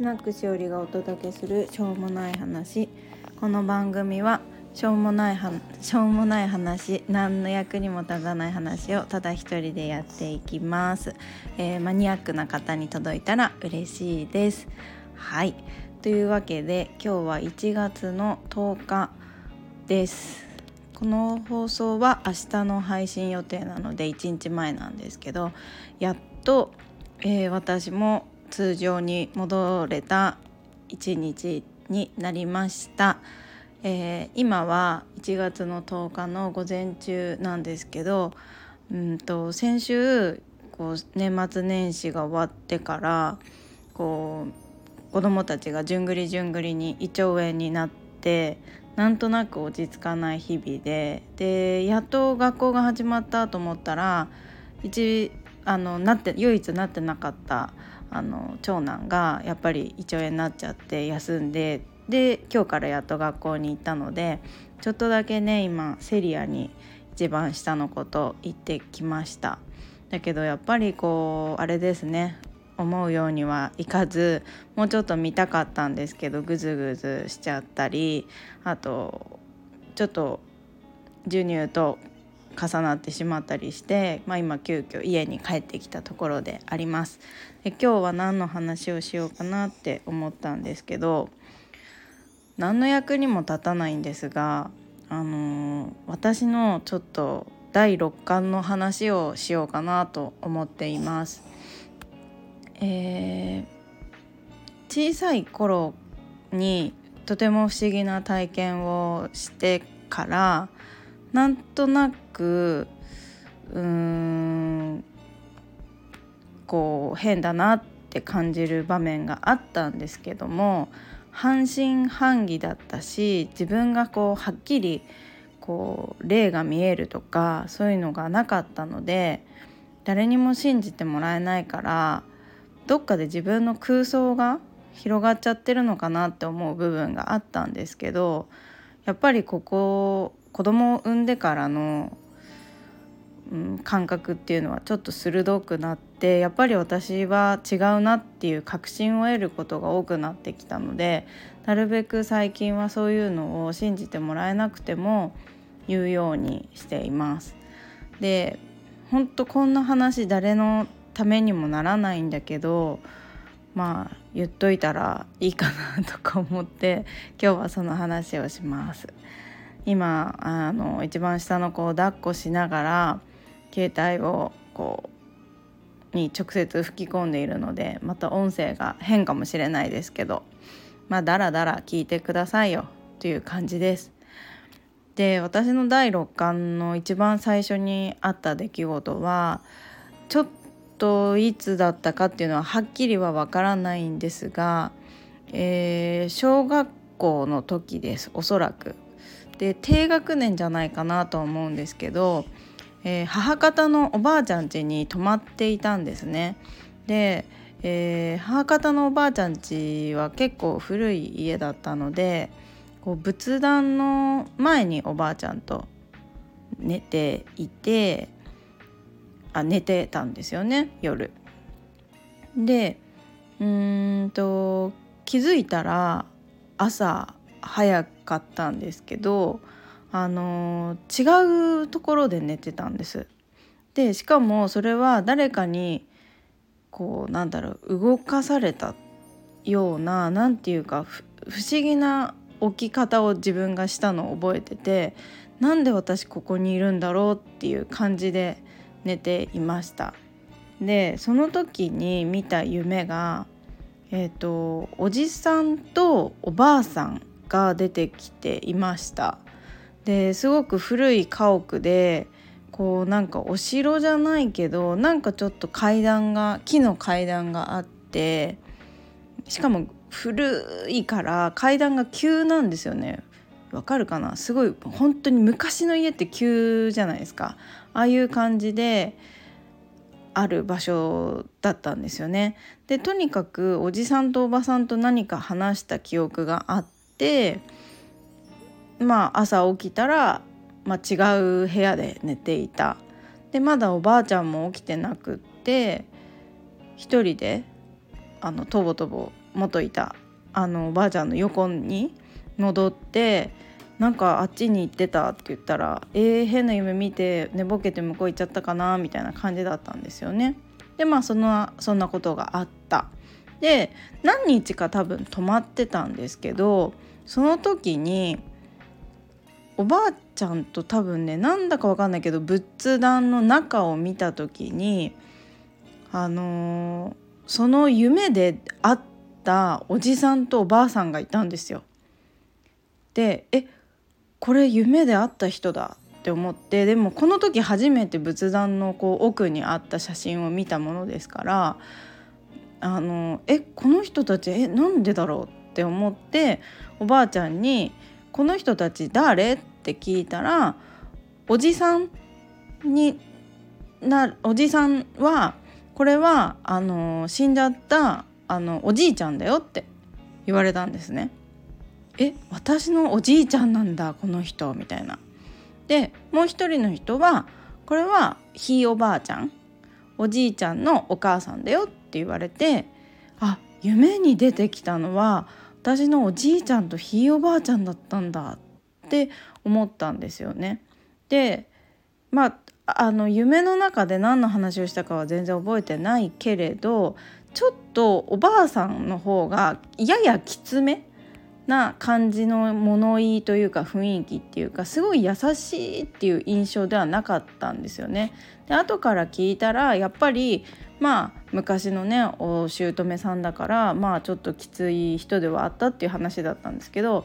スナックしおりがお届けするしょうもない話。この番組はしょうもないはしょうもない話何の役にも立たない話をただ一人でやっていきます、えー、マニアックな方に届いたら嬉しいです。はい。というわけで今日は1月の10日です。この放送は明日の配信予定なので1日前なんですけどやっと、えー、私も通常に戻れた一日になりました、えー、今は1月の10日の午前中なんですけどうんと先週こう年末年始が終わってからこう子どもたちがじゅんぐりじゅんぐりに胃腸炎になってなんとなく落ち着かない日々ででやっと学校が始まったと思ったら一あのなって唯一なってなかったあの長男がやっぱり胃腸炎になっちゃって休んでで今日からやっと学校に行ったのでちょっとだけね今セリアに一番下の子と行ってきました。だけどやっぱりこうあれですね思うようにはいかずもうちょっと見たかったんですけどグズグズしちゃったりあとちょっと授乳と重なってしまったりして、まあ、今急遽家に帰ってきたところであります。で今日は何の話をしようかなって思ったんですけど何の役にも立たないんですが、あのー、私のちょっと第6巻の話をしようかなと思っています。えー、小さい頃にとても不思議な体験をしてからなんとなくうーんこう変だなって感じる場面があったんですけども半信半疑だったし自分がこうはっきりこう霊が見えるとかそういうのがなかったので誰にも信じてもらえないからどっかで自分の空想が広がっちゃってるのかなって思う部分があったんですけどやっぱりここ子供を産んでからの、うん、感覚っていうのはちょっと鋭くなってやっぱり私は違うなっていう確信を得ることが多くなってきたのでなるべく最近はそういうのを信じてもらえなくても言うようにしています。で本当こんな話誰のためにもならないんだけどまあ言っといたらいいかなとか思って今日はその話をします。今あの一番下の子を抱っこしながら携帯をこうに直接吹き込んでいるのでまた音声が変かもしれないですけどまあだらだら聞いてくださいよという感じです。で私の第6巻の一番最初にあった出来事はちょっといつだったかっていうのははっきりはわからないんですが、えー、小学校の時ですおそらくで低学年じゃないかなと思うんですけど、えー、母方のおばあちゃん家に泊まっていたんですね。で、えー、母方のおばあちゃん家は結構古い家だったのでこう仏壇の前におばあちゃんと寝ていてあ寝てたんですよね夜。でうんと気づいたら朝早かったんですけどあの違うところで寝てたんです。でしかもそれは誰かにこうなんだろう動かされたような何て言うか不思議な起き方を自分がしたのを覚えててなんで私ここにいるんだろうっていう感じで寝ていました。でその時に見た夢がえーとおじさんとおばあさんが出てきていましたですごく古い家屋でこうなんかお城じゃないけどなんかちょっと階段が木の階段があってしかも古いから階段が急なんですよねわかるかな？すごい本当に昔の家って急じゃないですか。ああいう感じである場所だったんですよね。でとにかくおじさんとおばさんと何か話した記憶があってまあ朝起きたら、まあ、違う部屋で寝ていた。でまだおばあちゃんも起きてなくって一人であのとぼとぼ元いたあのおばあちゃんの横に戻ってなんかあっちに行ってたって言ったら「えー、変な夢見て寝ぼけて向こう行っちゃったかな」みたいな感じだったんですよね。でまあそのそんなことがあった。で何日か多分泊まってたんですけどその時におばあちゃんと多分ねなんだか分かんないけど仏壇の中を見た時にあのー、その夢で会ったおじさんとおばあさんがいたんですよ。でえこれ夢で会った人だって思ってでもこの時初めて仏壇のこう奥にあった写真を見たものですからあのえこの人たちえなんでだろうって思っておばあちゃんに「この人たち誰?」って聞いたらおじさんになおじさんはこれはあの死んじゃったあのおじいちゃんだよって言われたんですね。え私のおじいちゃんなんだこの人みたいな。でもう一人の人はこれはひいおばあちゃんおじいちゃんのお母さんだよって言われてあ夢に出てきたのは私のおじいちゃんとひいおばあちゃんだったんだって思ったんですよね。でまああの夢の中で何の話をしたかは全然覚えてないけれどちょっとおばあさんの方がややきつめな感じの物言いというか雰囲気っていうかすごい優しいっていう印象ではなかったんですよね。で後から聞いたらやっぱりまあ昔のねお姑さんだからまあちょっときつい人ではあったっていう話だったんですけど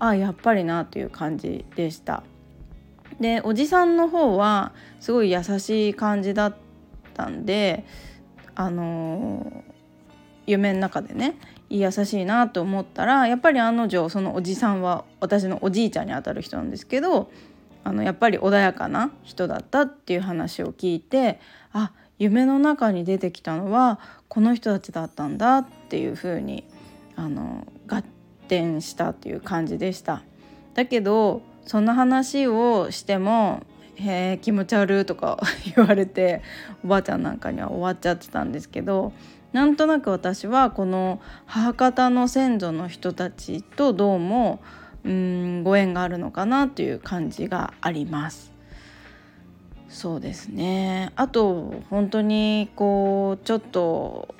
あやっぱりなという感じでした。でおじさんの方はすごい優しい感じだったんであのー、夢の中でね優しいなと思ったらやっぱり案の定そのおじさんは私のおじいちゃんにあたる人なんですけどあのやっぱり穏やかな人だったっていう話を聞いてあ夢の中に出てきたのはこの人たちだったんだっていう風にあに合点したっていう感じでした。だけどそんな話をしても「へえ気持ち悪い」とか 言われておばあちゃんなんかには終わっちゃってたんですけどなんとなく私はこの母方の先祖の人たちとどうもうんご縁があるのかなという感じがあります。そうですねあと本当にこうちょっと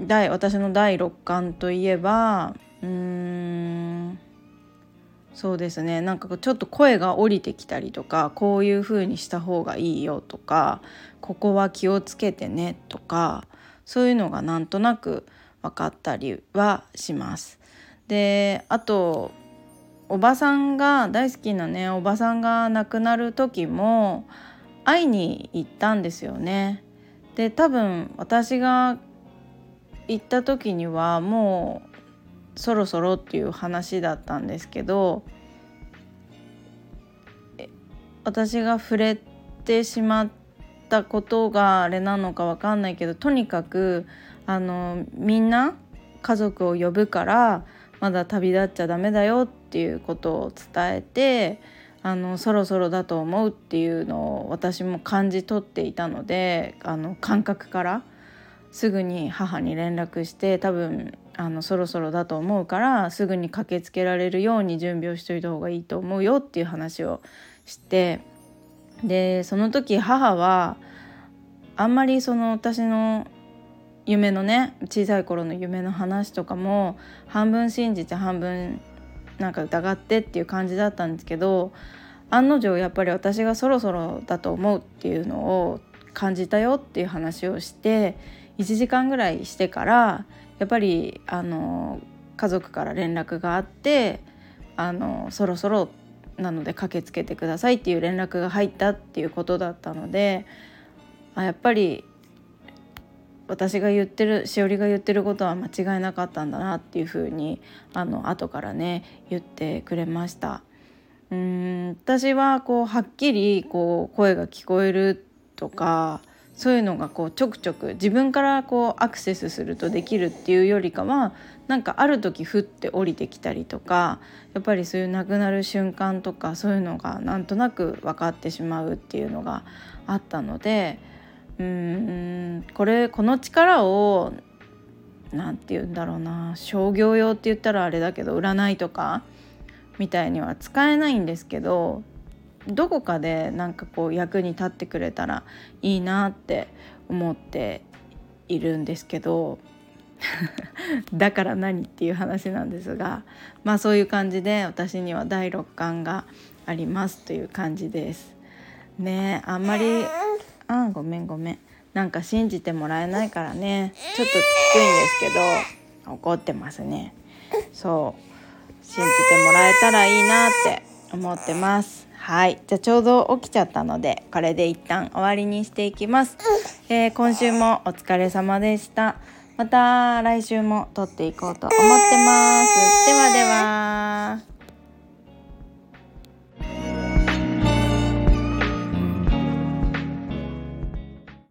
第私の第六感といえばうーんそうですねなんかちょっと声が降りてきたりとかこういう風にした方がいいよとかここは気をつけてねとかそういうのがなんとなく分かったりはします。であとおばさんが大好きなねおばさんが亡くなる時も会いに行ったんですよね。で多分私が行った時にはもうそろそろっていう話だったんですけど私が触れてしまってたことがあれなのかわかんないけどとにかくあのみんな家族を呼ぶからまだ旅立っちゃダメだよっていうことを伝えてあのそろそろだと思うっていうのを私も感じ取っていたのであの感覚からすぐに母に連絡して多分あのそろそろだと思うからすぐに駆けつけられるように準備をしといた方がいいと思うよっていう話をしてでその時母はあんまりその私の夢のね小さい頃の夢の話とかも半分信じて半分なんか疑ってっていう感じだったんですけど案の定やっぱり私がそろそろだと思うっていうのを感じたよっていう話をして1時間ぐらいしてからやっぱりあの家族から連絡があってあのそろそろなので駆けつけてくださいっていう連絡が入ったっていうことだったのであやっぱり私が言ってるしおりが言ってることは間違いなかったんだなっていうふうにあの後からね言ってくれました。うん私はこうはっきりこう声が聞こえるとかそういうのがこうちょくちょく自分からこうアクセスするとできるっていうよりかはなんかある時ふって降りてきたりとかやっぱりそういう亡くなる瞬間とかそういうのがなんとなく分かってしまうっていうのがあったのでうんこれこの力を何て言うんだろうな商業用って言ったらあれだけど占いとかみたいには使えないんですけどどこかでなんかこう役に立ってくれたらいいなって思っているんですけど だから何っていう話なんですがまあそういう感じで私には第六感がありますという感じです。ねあんまりあごめんごめん。なんか信じてもらえないからね。ちょっときついんですけど怒ってますね。そう。信じてもらえたらいいなって思ってます。はい。じゃあちょうど起きちゃったのでこれで一旦終わりにしていきます、えー、今週もお疲れ様でした。また来週も撮っていこうと思ってます。ではでは